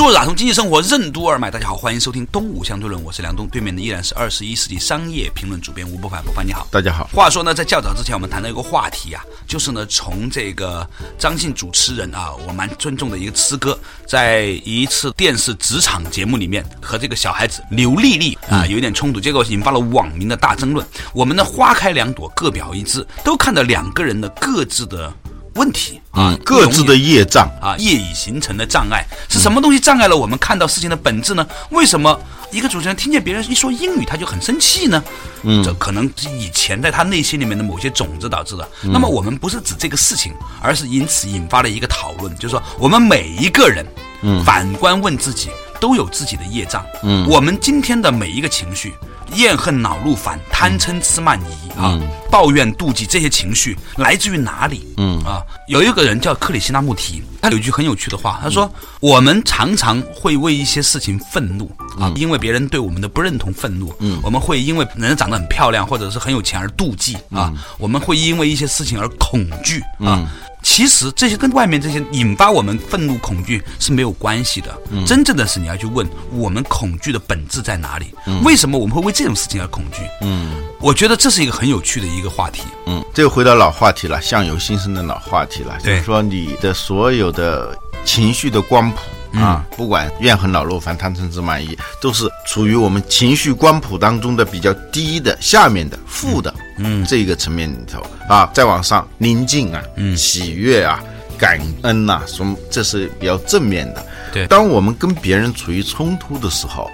做打通经济生活任督二脉，大家好，欢迎收听《东吴相对论》，我是梁东，对面的依然是二十一世纪商业评论主编吴伯凡，伯凡你好，大家好。话说呢，在较早之前，我们谈到一个话题啊，就是呢，从这个张晋主持人啊，我蛮尊重的一个吃哥，在一次电视职场节目里面和这个小孩子刘丽丽啊有一点冲突，结果引发了网民的大争论。我们呢，花开两朵，各表一枝，都看到两个人的各自的。问题啊，各自的业障啊，业已形成的障碍是什么东西障碍了我们看到事情的本质呢？为什么一个主持人听见别人一说英语他就很生气呢？嗯，这可能是以前在他内心里面的某些种子导致的。那么我们不是指这个事情，而是因此引发了一个讨论，就是说我们每一个人，嗯，反观问自己，都有自己的业障。嗯，我们今天的每一个情绪。厌恨、恼怒、烦、贪嗔痴慢疑啊，抱怨、妒忌这些情绪来自于哪里？嗯啊，有一个人叫克里希那穆提，他有一句很有趣的话，他说：“我们常常会为一些事情愤怒啊，因为别人对我们的不认同愤怒。嗯，我们会因为人长得很漂亮或者是很有钱而妒忌啊，我们会因为一些事情而恐惧啊。”其实这些跟外面这些引发我们愤怒、恐惧是没有关系的。真正的是你要去问我们恐惧的本质在哪里？为什么我们会为这种事情而恐惧？嗯，我觉得这是一个很有趣的一个话题。嗯，这个回到老话题了，相由心生的老话题了。就是说你的所有的情绪的光谱。啊，不管怨恨、恼怒、烦、贪嗔痴慢疑，都是处于我们情绪光谱当中的比较低的下面的负的，嗯，这个层面里头。啊，再往上宁静啊，嗯，喜悦啊，感恩呐，什么这是比较正面的。对，当我们跟别人处于冲突的时候，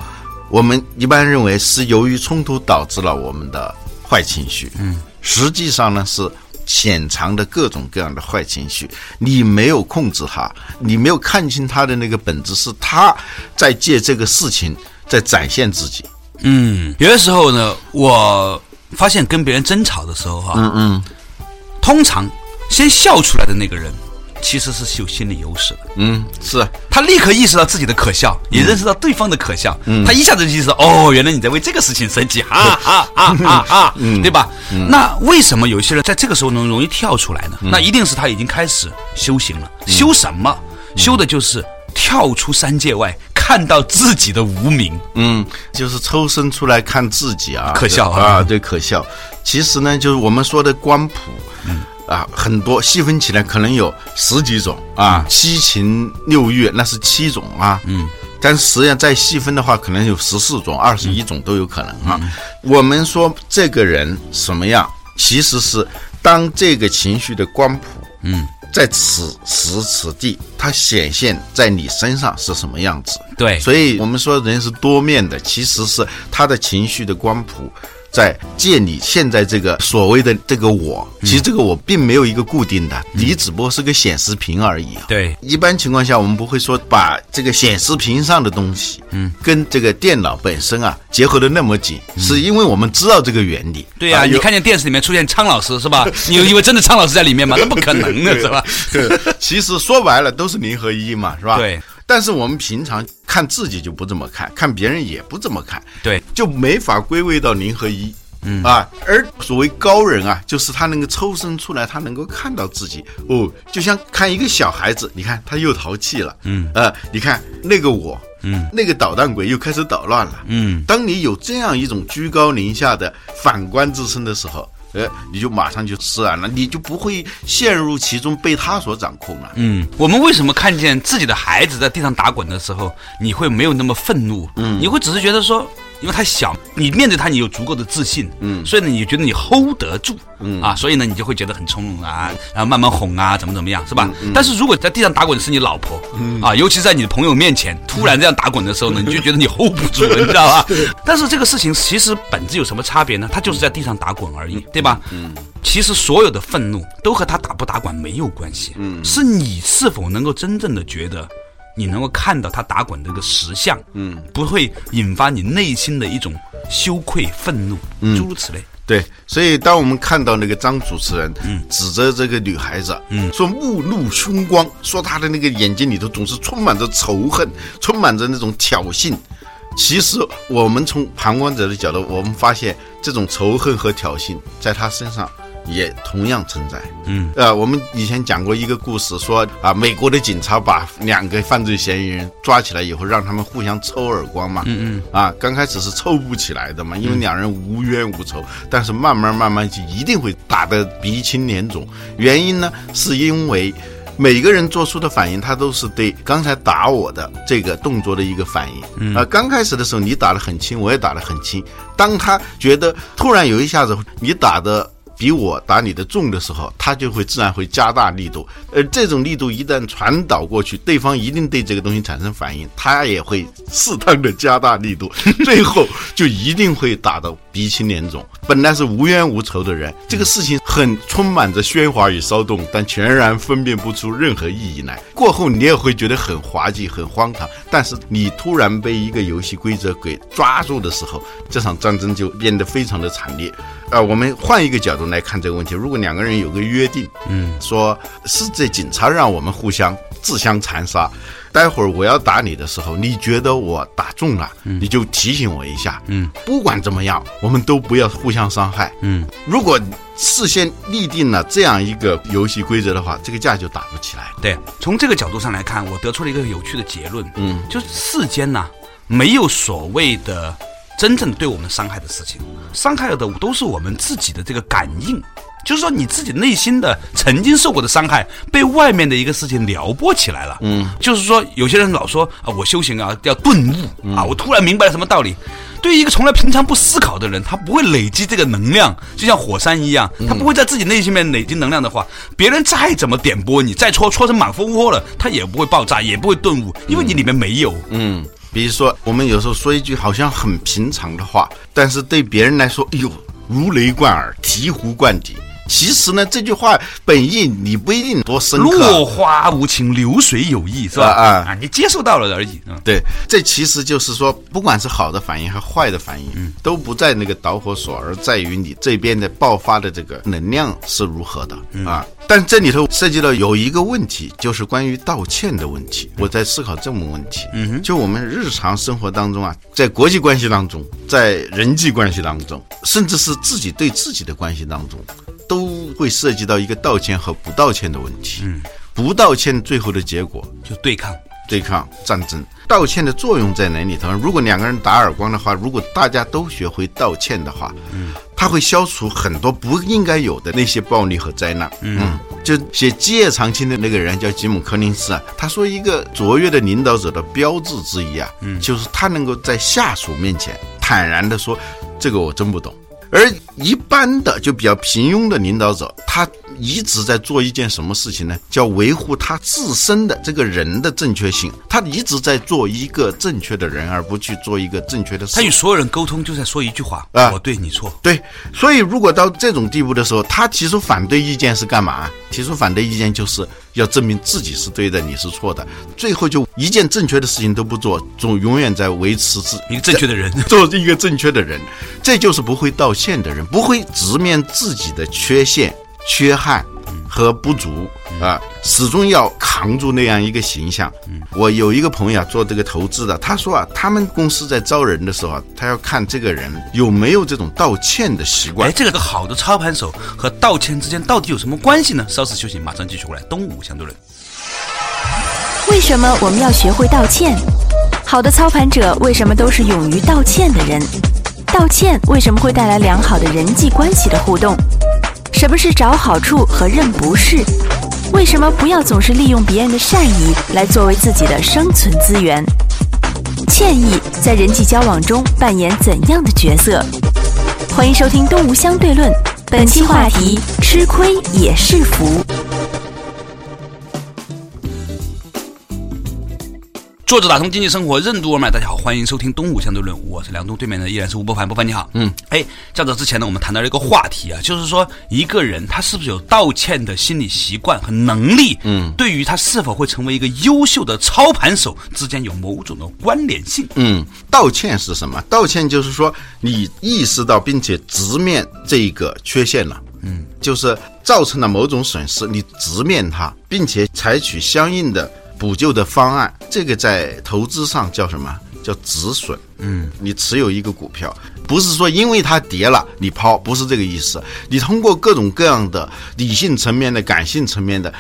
我们一般认为是由于冲突导致了我们的坏情绪，嗯，实际上呢是。潜藏的各种各样的坏情绪，你没有控制他，你没有看清他的那个本质，是他在借这个事情在展现自己。嗯，有的时候呢，我发现跟别人争吵的时候，哈，嗯嗯，通常先笑出来的那个人。其实是有心理优势的，嗯，是他立刻意识到自己的可笑，也认识到对方的可笑，嗯，他一下子就意识到，哦，原来你在为这个事情生气，哈哈哈哈哈，嗯，对吧？那为什么有些人在这个时候能容易跳出来呢？那一定是他已经开始修行了，修什么？修的就是跳出三界外，看到自己的无名，嗯，就是抽身出来看自己啊，可笑啊，对，可笑。其实呢，就是我们说的光谱，嗯。啊，很多细分起来可能有十几种啊，七情六欲那是七种啊，嗯，但实际上再细分的话，可能有十四种、二十一种都有可能啊。我们说这个人什么样，其实是当这个情绪的光谱，嗯，在此时此地，它显现在你身上是什么样子？对，所以我们说人是多面的，其实是他的情绪的光谱。在借你现在这个所谓的这个我，其实这个我并没有一个固定的，你只不过是个显示屏而已。对，一般情况下我们不会说把这个显示屏上的东西，嗯，跟这个电脑本身啊结合的那么紧，是因为我们知道这个原理。对呀，你看见电视里面出现苍老师是吧？你以为真的苍老师在里面吗？那不可能的是吧？其实说白了都是零和一嘛，是吧？对。但是我们平常看自己就不这么看，看别人也不这么看，对，就没法归位到零和一，嗯。啊，而所谓高人啊，就是他能够抽身出来，他能够看到自己，哦，就像看一个小孩子，你看他又淘气了，嗯。呃，你看那个我，嗯，那个捣蛋鬼又开始捣乱了，嗯，当你有这样一种居高临下的反观自身的时候。呃，你就马上就释然了，你就不会陷入其中被他所掌控了。嗯，我们为什么看见自己的孩子在地上打滚的时候，你会没有那么愤怒？嗯，你会只是觉得说。因为他小，你面对他，你有足够的自信，嗯，所以呢，你觉得你 hold 得住，嗯啊，所以呢，你就会觉得很从容啊，然后慢慢哄啊，怎么怎么样，是吧？但是如果在地上打滚的是你老婆，啊，尤其在你的朋友面前突然这样打滚的时候呢，你就觉得你 hold 不住了，你知道吧？但是这个事情其实本质有什么差别呢？他就是在地上打滚而已，对吧？嗯，其实所有的愤怒都和他打不打滚没有关系，嗯，是你是否能够真正的觉得。你能够看到他打滚的这个实像，嗯，不会引发你内心的一种羞愧、愤怒，诸如此类。对，所以当我们看到那个张主持人，嗯，指着这个女孩子，嗯，说目露凶光，说她的那个眼睛里头总是充满着仇恨，充满着那种挑衅。其实我们从旁观者的角度，我们发现这种仇恨和挑衅在她身上。也同样存在，嗯，呃，我们以前讲过一个故事，说啊，美国的警察把两个犯罪嫌疑人抓起来以后，让他们互相抽耳光嘛，嗯嗯，啊，刚开始是抽不起来的嘛，因为两人无冤无仇，但是慢慢慢慢就一定会打得鼻青脸肿。原因呢，是因为每个人做出的反应，他都是对刚才打我的这个动作的一个反应。啊，刚开始的时候你打得很轻，我也打得很轻，当他觉得突然有一下子你打的。比我打你的重的时候，他就会自然会加大力度，而这种力度一旦传导过去，对方一定对这个东西产生反应，他也会适当的加大力度，最后就一定会打到鼻青脸肿。本来是无冤无仇的人，这个事情很充满着喧哗与骚动，但全然分辨不出任何意义来。过后你也会觉得很滑稽、很荒唐，但是你突然被一个游戏规则给抓住的时候，这场战争就变得非常的惨烈。呃，我们换一个角度来看这个问题。如果两个人有个约定，嗯，说是这警察让我们互相自相残杀，待会儿我要打你的时候，你觉得我打中了，你就提醒我一下，嗯，不管怎么样，我们都不要互相伤害，嗯。如果事先立定了这样一个游戏规则的话，这个架就打不起来。对，从这个角度上来看，我得出了一个有趣的结论，嗯，就是世间呐，没有所谓的。真正对我们伤害的事情，伤害的都是我们自己的这个感应，就是说你自己内心的曾经受过的伤害，被外面的一个事情撩拨起来了。嗯，就是说有些人老说啊，我修行啊要顿悟啊，我突然明白了什么道理。对于一个从来平常不思考的人，他不会累积这个能量，就像火山一样，他不会在自己内心面累积能量的话，别人再怎么点拨你，再戳戳成满蜂窝了，他也不会爆炸，也不会顿悟，因为你里面没有。嗯。比如说，我们有时候说一句好像很平常的话，但是对别人来说，哎呦，如雷贯耳，醍醐灌顶。其实呢，这句话本意你不一定多深刻。落花无情，流水有意，是吧？啊啊，你接受到了而已。嗯，对，这其实就是说，不管是好的反应还是坏的反应，嗯，都不在那个导火索，而在于你这边的爆发的这个能量是如何的啊。但这里头涉及到有一个问题，就是关于道歉的问题。我在思考这么问题，就我们日常生活当中啊，在国际关系当中，在人际关系当中，甚至是自己对自己的关系当中。都会涉及到一个道歉和不道歉的问题。嗯，不道歉最后的结果就对抗、对抗、战争。道歉的作用在哪里头？如果两个人打耳光的话，如果大家都学会道歉的话，嗯，他会消除很多不应该有的那些暴力和灾难。嗯，就写《基业长青》的那个人叫吉姆·柯林斯啊，他说一个卓越的领导者的标志之一啊，嗯，就是他能够在下属面前坦然的说：“这个我真不懂。”而一般的就比较平庸的领导者，他一直在做一件什么事情呢？叫维护他自身的这个人的正确性。他一直在做一个正确的人，而不去做一个正确的事。他与所有人沟通就在说一句话：啊，我对你错。对，所以如果到这种地步的时候，他提出反对意见是干嘛？提出反对意见就是要证明自己是对的，你是错的。最后就一件正确的事情都不做，总永远在维持自一个正确的人，做一个正确的人，这就是不会道歉的人，不会直面自己的缺陷、缺憾和不足啊，始终要扛住那样一个形象。我有一个朋友啊，做这个投资的，他说啊，他们公司在招人的时候啊，他要看这个人有没有这种道歉的习惯。哎，这个好的操盘手和道歉之间到底有什么关系呢？稍事休息，马上继续过来。东吴相对论。为什么我们要学会道歉？好的操盘者为什么都是勇于道歉的人？道歉为什么会带来良好的人际关系的互动？什么是找好处和认不是？为什么不要总是利用别人的善意来作为自己的生存资源？歉意在人际交往中扮演怎样的角色？欢迎收听《东吴相对论》，本期话题：吃亏也是福。作者打通经济生活任督二脉，大家好，欢迎收听东吴相对论，我是梁东，对面的依然是吴伯凡，伯凡你好。嗯，哎，在这之前呢，我们谈到了一个话题啊，就是说一个人他是不是有道歉的心理习惯和能力，嗯，对于他是否会成为一个优秀的操盘手之间有某种的关联性。嗯，道歉是什么？道歉就是说你意识到并且直面这个缺陷了，嗯，就是造成了某种损失，你直面它，并且采取相应的。补救的方案，这个在投资上叫什么？叫止损。嗯，你持有一个股票，不是说因为它跌了你抛，不是这个意思。你通过各种各样的理性层面的、感性层面的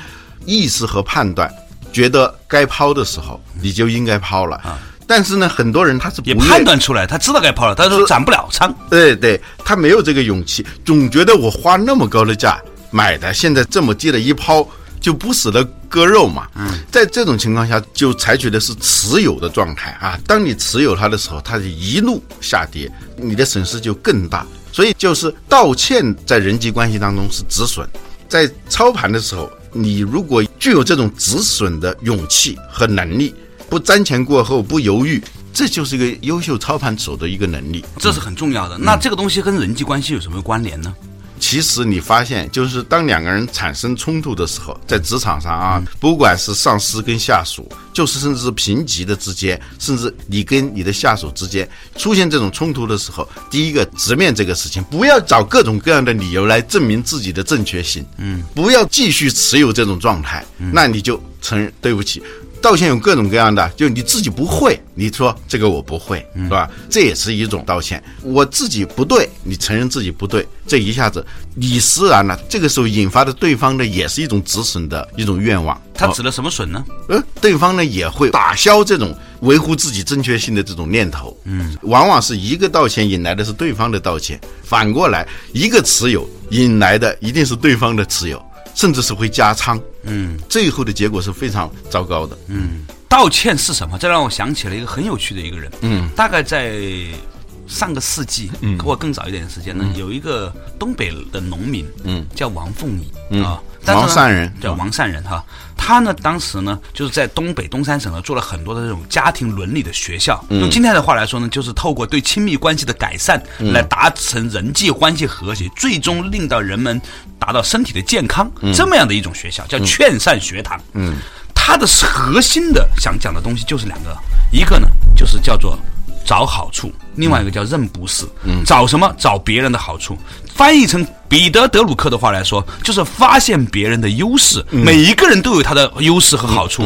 意识和判断，觉得该抛的时候，你就应该抛了。啊，但是呢，很多人他是也判断出来，他知道该抛了，他说斩不了仓。对对，他没有这个勇气，总觉得我花那么高的价买的，现在这么低的一抛。就不舍得割肉嘛，嗯，在这种情况下，就采取的是持有的状态啊。当你持有它的时候，它是一路下跌，你的损失就更大。所以，就是道歉在人际关系当中是止损，在操盘的时候，你如果具有这种止损的勇气和能力，不瞻前顾后，不犹豫，这就是一个优秀操盘手的一个能力，这是很重要的。那这个东西跟人际关系有什么关联呢？其实你发现，就是当两个人产生冲突的时候，在职场上啊，不管是上司跟下属，就是甚至是平级的之间，甚至你跟你的下属之间出现这种冲突的时候，第一个直面这个事情，不要找各种各样的理由来证明自己的正确性，嗯，不要继续持有这种状态，那你就承认对不起。道歉有各种各样的，就你自己不会，你说这个我不会，是吧？这也是一种道歉。我自己不对，你承认自己不对，这一下子你释然了。这个时候引发的对方呢也是一种止损的一种愿望。他指了什么损呢？呃，对方呢也会打消这种维护自己正确性的这种念头。嗯，往往是一个道歉引来的是对方的道歉，反过来一个持有引来的一定是对方的持有。甚至是会加仓，嗯，最后的结果是非常糟糕的，嗯。道歉是什么？这让我想起了一个很有趣的一个人，嗯，大概在上个世纪，嗯，或更早一点的时间呢，有一个东北的农民，嗯，叫王凤仪，啊。王善人。叫王善人哈，他呢当时呢就是在东北东三省呢做了很多的这种家庭伦理的学校，用今天的话来说呢，就是透过对亲密关系的改善来达成人际关系和谐，最终令到人们达到身体的健康这么样的一种学校，叫劝善学堂。嗯，它的核心的想讲的东西就是两个，一个呢就是叫做找好处，另外一个叫认不是。嗯，找什么？找别人的好处。翻译成彼得·德鲁克的话来说，就是发现别人的优势。每一个人都有他的优势和好处。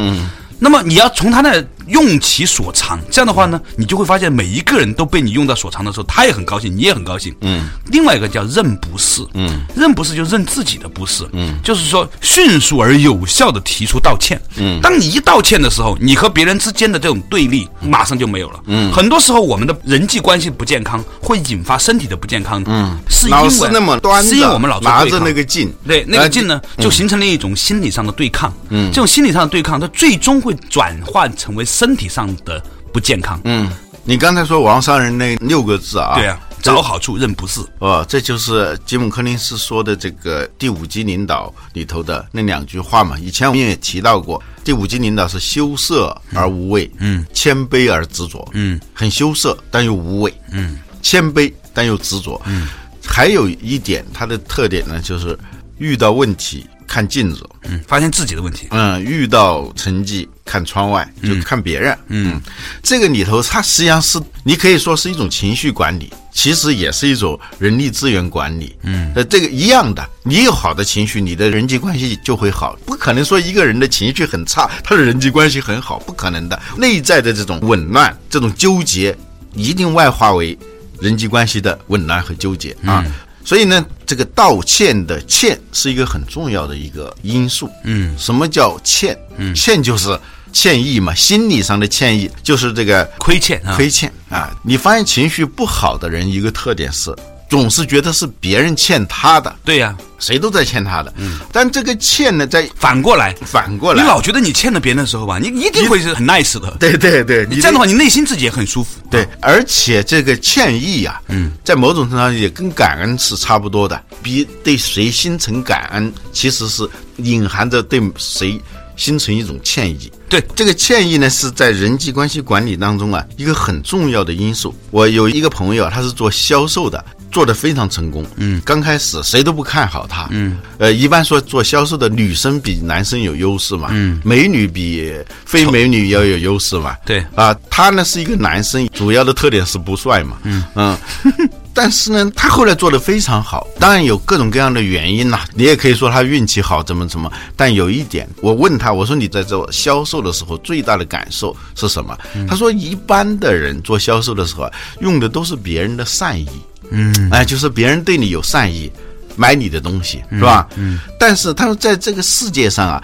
那么你要从他那。用其所长，这样的话呢，你就会发现每一个人都被你用到所长的时候，他也很高兴，你也很高兴。嗯。另外一个叫认不是，嗯，认不是就认自己的不是，嗯，就是说迅速而有效的提出道歉。嗯。当你一道歉的时候，你和别人之间的这种对立马上就没有了。嗯。很多时候我们的人际关系不健康，会引发身体的不健康。嗯。是因为那么端是因为我们老拿着那个劲，对那个劲呢，就形成了一种心理上的对抗。嗯。这种心理上的对抗，它最终会转换成为。身体上的不健康。嗯，你刚才说王商人那六个字啊，对啊，找好处认不是哦，这就是吉姆·柯林斯说的这个第五级领导里头的那两句话嘛。以前我们也提到过，第五级领导是羞涩而无畏，嗯，谦卑而执着，嗯，很羞涩但又无畏，嗯，谦卑但又执着，嗯，还有一点，它的特点呢，就是遇到问题。看镜子，嗯，发现自己的问题，嗯，遇到成绩看窗外，就看别人，嗯，这个里头它实际上是你可以说是一种情绪管理，其实也是一种人力资源管理，嗯，呃，这个一样的，你有好的情绪，你的人际关系就会好，不可能说一个人的情绪很差，他的人际关系很好，不可能的，内在的这种紊乱、这种纠结，一定外化为人际关系的紊乱和纠结。啊。所以呢，这个道歉的歉是一个很重要的一个因素。嗯，什么叫歉？嗯，歉就是歉意嘛，心理上的歉意就是这个亏欠啊，亏欠啊。你发现情绪不好的人一个特点是。总是觉得是别人欠他的，对呀，谁都在欠他的。嗯，但这个欠呢，在反过来，反过来，你老觉得你欠了别人的时候吧，你一定会是很 nice 的。对对对，你这样的话，你内心自己也很舒服。对，而且这个歉意呀，嗯，在某种程度上也跟感恩是差不多的。比对谁心存感恩，其实是隐含着对谁心存一种歉意。对这个歉意呢，是在人际关系管理当中啊一个很重要的因素。我有一个朋友啊，他是做销售的，做得非常成功。嗯，刚开始谁都不看好他。嗯，呃，一般说做销售的女生比男生有优势嘛。嗯，美女比非美女要有优势嘛。对啊，他呢是一个男生，主要的特点是不帅嘛。嗯嗯。但是呢，他后来做的非常好，当然有各种各样的原因啦。你也可以说他运气好，怎么怎么。但有一点，我问他，我说你在做销售的时候最大的感受是什么？他说，一般的人做销售的时候啊，用的都是别人的善意，嗯，哎，就是别人对你有善意，买你的东西是吧？嗯。但是他说，在这个世界上啊，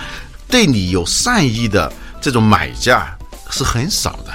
对你有善意的这种买家是很少的，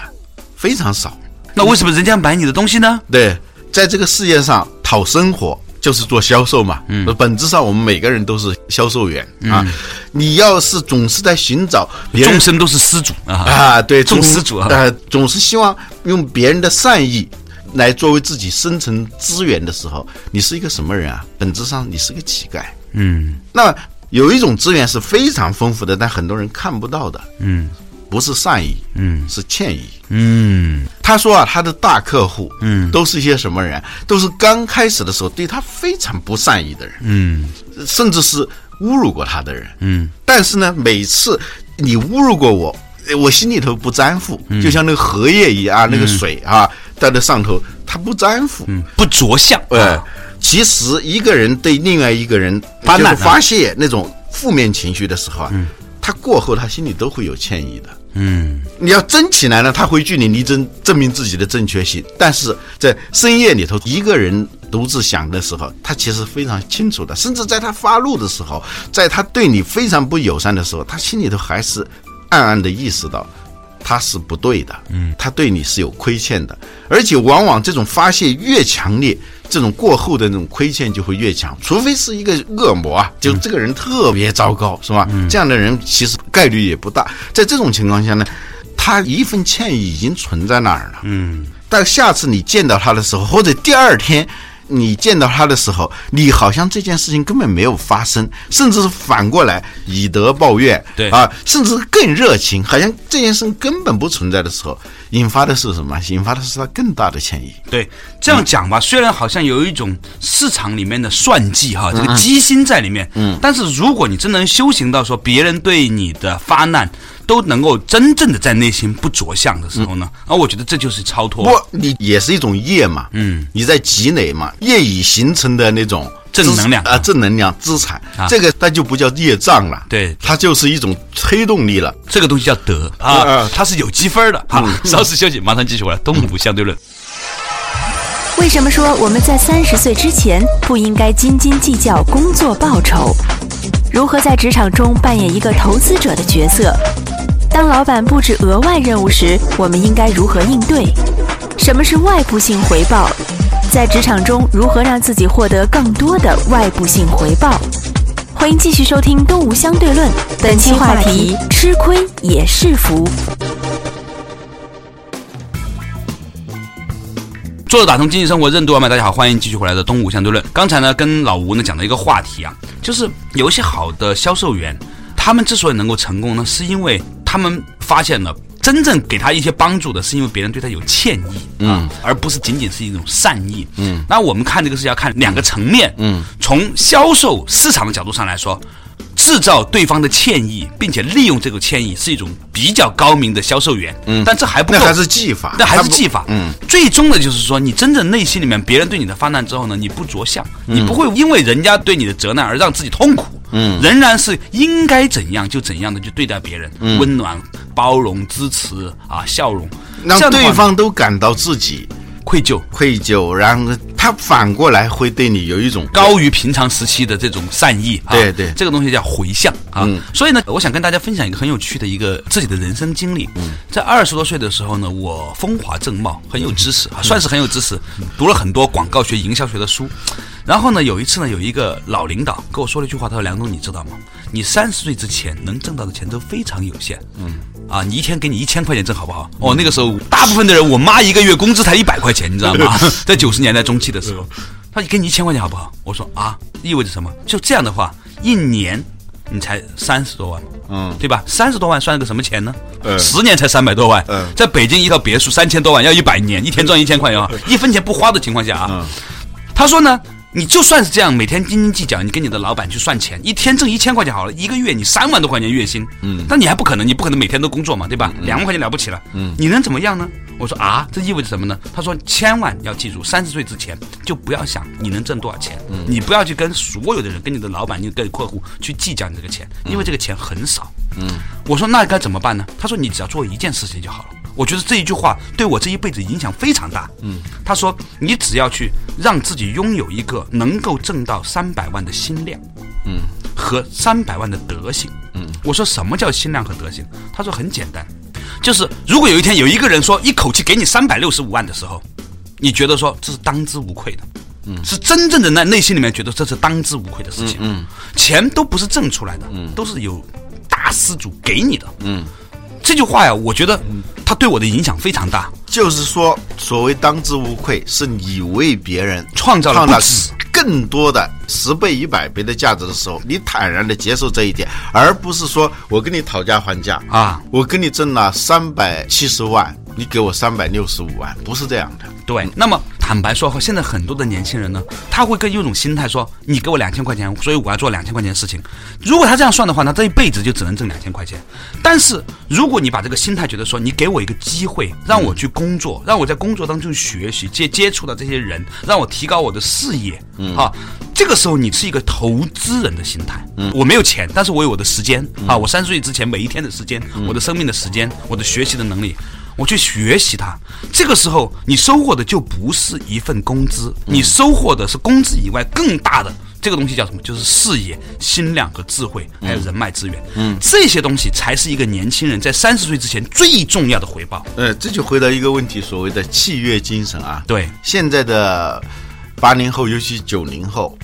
非常少。那为什么人家买你的东西呢？对。在这个世界上讨生活就是做销售嘛，嗯，本质上我们每个人都是销售员啊。你要是总是在寻找众生都是施主啊啊，对，众施主啊，呃，总是希望用别人的善意来作为自己生存资源的时候，你是一个什么人啊？本质上你是个乞丐。嗯，那有一种资源是非常丰富的，但很多人看不到的。嗯。不是善意，嗯，是歉意，嗯。他说啊，他的大客户，嗯，都是一些什么人？都是刚开始的时候对他非常不善意的人，嗯，甚至是侮辱过他的人，嗯。但是呢，每次你侮辱过我，我心里头不沾附，就像那个荷叶一样，那个水啊，在那上头，他不粘附，不着相。哎，其实一个人对另外一个人发难发泄那种负面情绪的时候啊，他过后他心里都会有歉意的。嗯，你要争起来呢，他会据理力争，证明自己的正确性。但是在深夜里头，一个人独自想的时候，他其实非常清楚的。甚至在他发怒的时候，在他对你非常不友善的时候，他心里头还是暗暗的意识到他是不对的。嗯，他对你是有亏欠的，而且往往这种发泄越强烈。这种过后的那种亏欠就会越强，除非是一个恶魔啊，就这个人特别糟糕，是吧？这样的人其实概率也不大。在这种情况下呢，他一份歉意已经存在那儿了。嗯，但下次你见到他的时候，或者第二天。你见到他的时候，你好像这件事情根本没有发生，甚至是反过来以德报怨，对啊，甚至更热情，好像这件事根本不存在的时候，引发的是什么？引发的是他更大的歉意。对，这样讲吧，虽然好像有一种市场里面的算计哈，这个机心在里面，嗯，但是如果你真能修行到说别人对你的发难。都能够真正的在内心不着相的时候呢，啊，我觉得这就是超脱。不，你也是一种业嘛，嗯，你在积累嘛，业已形成的那种正能量啊，正能量资产，这个那就不叫业障了，对，它就是一种推动力了。这个东西叫德啊，它是有积分的。好，稍事休息，马上继续回来。东吴相对论。为什么说我们在三十岁之前不应该斤斤计较工作报酬？如何在职场中扮演一个投资者的角色？当老板布置额外任务时，我们应该如何应对？什么是外部性回报？在职场中，如何让自己获得更多的外部性回报？欢迎继续收听《东吴相对论》，本期话题：吃亏也是福。作者打通经济生活任督二脉，大家好，欢迎继续回来的《东吴相对论》。刚才呢，跟老吴呢讲了一个话题啊，就是有一些好的销售员，他们之所以能够成功呢，是因为。他们发现了，真正给他一些帮助的是因为别人对他有歉意，嗯，而不是仅仅是一种善意，嗯。那我们看这个是要看两个层面，嗯，从销售市场的角度上来说。制造对方的歉意，并且利用这个歉意，是一种比较高明的销售员。嗯，但这还不够，那还是技法，那还是技法。嗯，最终的就是说，你真正内心里面，别人对你的发难之后呢，你不着相，你不会因为人家对你的责难而让自己痛苦。嗯，仍然是应该怎样就怎样的去对待别人，温暖、包容、支持啊，笑容，让对方都感到自己。愧疚，愧疚，然后他反过来会对你有一种高于平常时期的这种善意。对对，这个东西叫回向啊。所以呢，我想跟大家分享一个很有趣的一个自己的人生经历。在二十多岁的时候呢，我风华正茂，很有知识啊，算是很有知识，读了很多广告学、营销学的书。然后呢，有一次呢，有一个老领导跟我说了一句话，他说：“梁总，你知道吗？你三十岁之前能挣到的钱都非常有限。嗯，啊，你一天给你一千块钱挣好不好？哦，那个时候大部分的人，我妈一个月工资才一百块钱，你知道吗？在九十年代中期的时候，他给你一千块钱好不好？我说啊，意味着什么？就这样的话，一年你才三十多万，嗯，对吧？三十多万算个什么钱呢？嗯十年才三百多万，嗯在北京一套别墅三千多万，要一百年，一天赚一千块啊，一分钱不花的情况下啊，嗯他说呢，你就算是这样，每天斤斤计较，你跟你的老板去算钱，一天挣一千块钱好了，一个月你三万多块钱月薪，嗯，但你还不可能，你不可能每天都工作嘛，对吧？两万块钱了不起了，嗯，你能怎么样呢？我说啊，这意味着什么呢？他说千万要记住，三十岁之前就不要想你能挣多少钱，嗯你不要去跟所有的人、跟你的老板、你跟客户去计较你这个钱，因为这个钱很少。嗯，我说那该怎么办呢？他说你只要做一件事情就好了。我觉得这一句话对我这一辈子影响非常大。嗯，他说你只要去让自己拥有一个能够挣到三百万的心量，嗯，和三百万的德行。嗯，我说什么叫心量和德行？他说很简单，就是如果有一天有一个人说一口气给你三百六十五万的时候，你觉得说这是当之无愧的。嗯，是真正的在内心里面觉得这是当之无愧的事情。嗯，钱都不是挣出来的，嗯，都是有大施主给你的。嗯，这句话呀，我觉得他对我的影响非常大。就是说，所谓当之无愧，是你为别人创造了更多的十倍、一百倍的价值的时候，你坦然的接受这一点，而不是说我跟你讨价还价啊，我跟你挣了三百七十万，你给我三百六十五万，不是这样的。对，那么坦白说，现在很多的年轻人呢，他会跟有一种心态说，你给我两千块钱，所以我要做两千块钱的事情。如果他这样算的话，那这一辈子就只能挣两千块钱。但是如果你把这个心态觉得说，你给我一个机会，让我去工作，让我在工作当中学习，接接触到这些人，让我提高我的视野，嗯啊，这个时候你是一个投资人的心态。嗯，我没有钱，但是我有我的时间啊，我三十岁之前每一天的时间，我的生命的时间，我的学习的能力。我去学习它，这个时候你收获的就不是一份工资，你收获的是工资以外更大的这个东西叫什么？就是视野、心量和智慧，还有人脉资源。嗯，这些东西才是一个年轻人在三十岁之前最重要的回报。呃，这就回到一个问题，所谓的契约精神啊。对，现在的八零后，尤其九零后，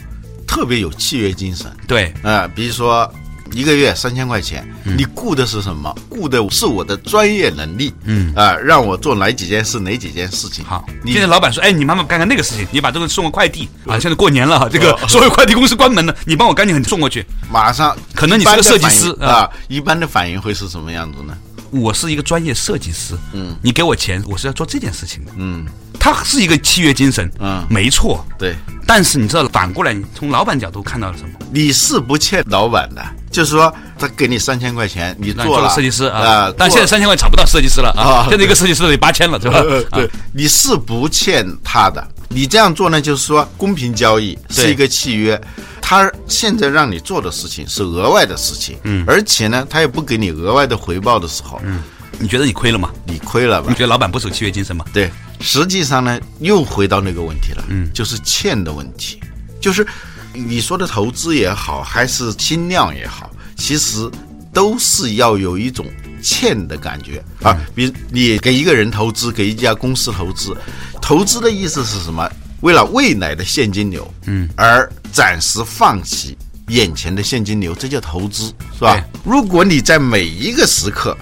特别有契约精神。对，啊、比如说一个月三千块钱，你雇的是什么？雇的是我的专业能力，嗯啊、让我做哪几件事，哪几件事情。好，你现在老板说，哎，你帮忙干干那个事情，你把这个送个快递啊。现在过年了，这个所有快递公司关门了，你帮我赶紧送过去。马上，可能你是个设计师啊，一般的反应会是什么样子呢？我是一个专业设计师，嗯，你给我钱，我是要做这件事情的，嗯，他是一个契约精神，嗯。没错，对，但是你知道，反过来，你从老板角度看到了什么？你是不欠老板的，就是说他给你三千块钱，你做做了个设计师啊啊，，但现在三千块找不到设计师了啊啊，现在一个设计师得八千了，是吧？呃，对。啊，你是不欠他的。你这样做呢，就是说公平交易是一个契约，他现在让你做的事情是额外的事情，嗯，而且呢，他也不给你额外的回报的时候，嗯，你觉得你亏了吗？你亏了吧你？觉得老板不守契约精神吗？对，实际上呢，又回到那个问题了，嗯，就是欠的问题，就是你说的投资也好，还是新量也好，其实都是要有一种欠的感觉啊。比如你给一个人投资，给一家公司投资，投资的意思是什么？为了未来的现金流，嗯，而暂时放弃眼前的现金流，这叫投资，是吧？如果你在每一个时刻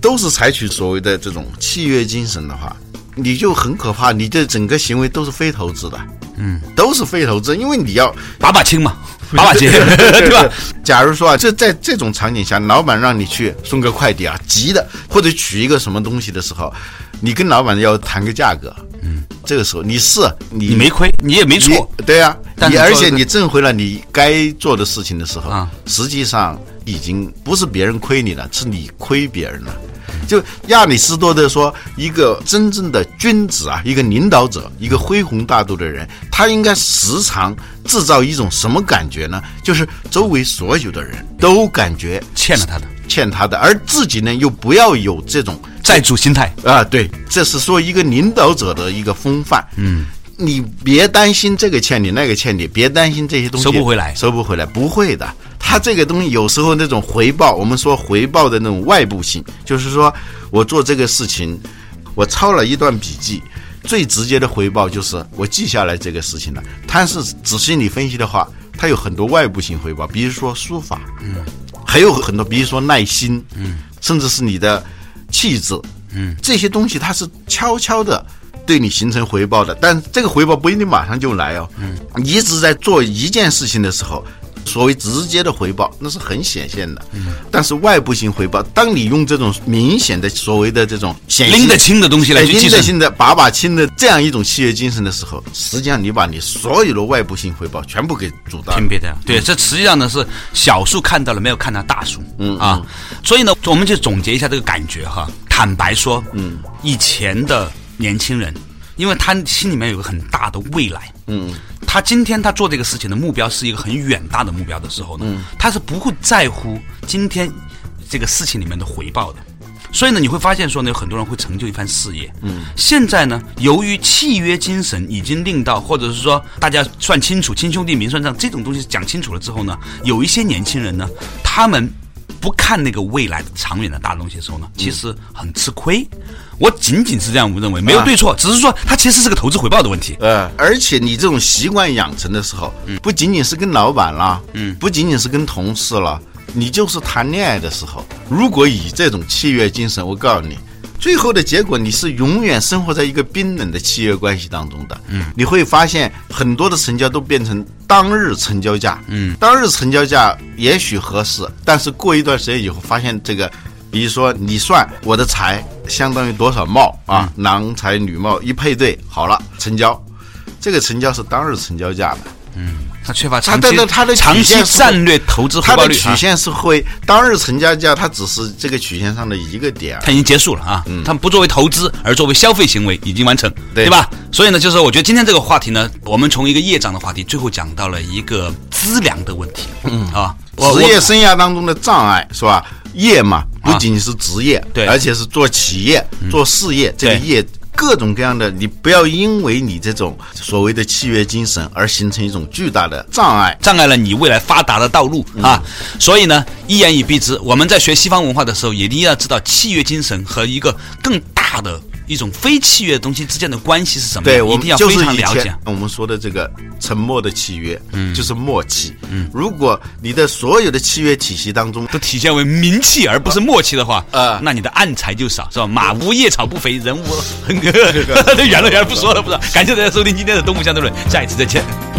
都是采取所谓的这种契约精神的话，你就很可怕，你的整个行为都是非投资的，嗯，都是非投资，因为你要把把清嘛，把把清，对吧？？假如说啊，这在这种场景下，老板让你去送个快递啊，急的或者取一个什么东西的时候，你跟老板要谈个价格，嗯，这个时候你是你你没亏，你也没错，对啊、但你而且你挣回了你该做的事情的时候，啊实际上已经不是别人亏你了，是你亏别人了。就亚里士多德说，一个真正的君子啊，一个领导者，一个恢宏大度的人，他应该时常制造一种什么感觉呢？就是周围所有的人都感觉欠了他的欠他的，而自己呢又不要有这种债主心态。啊，对，这是说一个领导者的一个风范。嗯，你别担心这个欠你，那个欠你，别担心这些东西收不回来收不回来，不会的。他这个东西有时候那种回报，我们说回报的那种外部性，就是说我做这个事情，我抄了一段笔记。最直接的回报就是我记下来这个事情了。但是仔细你分析的话，它有很多外部性回报，比如说书法，嗯，还有很多，比如说耐心，嗯，甚至是你的气质，嗯，这些东西它是悄悄的对你形成回报的，但这个回报不一定马上就来哦。嗯，你一直在做一件事情的时候，所谓直接的回报，那是很显现的。嗯，但是外部性回报，当你用这种明显的所谓的这种显拎得清的东西来哎去拎得清的、把把清的这样一种契约精神的时候，实际上你把你所有的外部性回报全部给阻断了。屏蔽掉。对，这实际上呢是小数看到了，没有看到大数。嗯啊，所以呢，我们就总结一下这个感觉哈。坦白说，嗯，以前的年轻人，因为他心里面有个很大的未来，嗯，他今天他做这个事情的目标是一个很远大的目标的时候呢，他是不会在乎今天这个事情里面的回报的。所以呢，你会发现说呢，有很多人会成就一番事业。嗯，现在呢，由于契约精神已经令到，或者是说大家算清楚亲兄弟明算账这种东西讲清楚了之后呢，有一些年轻人呢，他们不看那个未来的长远的大东西的时候呢，其实很吃亏。我仅仅是这样认为，没有对错，只是说它其实是个投资回报的问题。呃，而且你这种习惯养成的时候，不仅仅是跟老板啦，嗯，不仅仅是跟同事了，你就是谈恋爱的时候，如果以这种契约精神，我告诉你，最后的结果你是永远生活在一个冰冷的契约关系当中的。嗯，你会发现很多的成交都变成当日成交价。嗯，当日成交价也许合适，但是过一段时间以后发现这个。比如说，你算我的财相当于多少帽啊？男财女貌一配对，好了，成交。这个成交是当日成交价的，它缺乏它长期的它的长期战略投资回它报率啊。的曲线是会当日成交价，它只是这个曲线上的一个点儿。它已经结束了啊，他们不作为投资，而作为消费行为已经完成，对对吧？所以呢，就是我觉得今天这个话题呢，我们从一个业障的话题，最后讲到了一个资粮的问题，嗯啊，职业生涯当中的障碍是吧？业嘛，不仅仅是职业，对而且是做企业、做事业，这个业各种各样的，你不要因为你这种所谓的契约精神而形成一种巨大的障碍。障碍了你未来发达的道路啊。所以呢，一言以蔽之，我们在学西方文化的时候，也一定要知道契约精神和一个更大的一种非契约的东西之间的关系是什么，对，我一定要非常了解。我们说的这个沉默的契约，嗯，就是默契。嗯，如果你的所有的契约体系当中都体现为名气而不是默契的话，呃那你的暗财就少，是吧？马无夜草不肥，人无很远了远了不说了，不说？感谢大家收听今天的《东吴相对论》，下一次再见。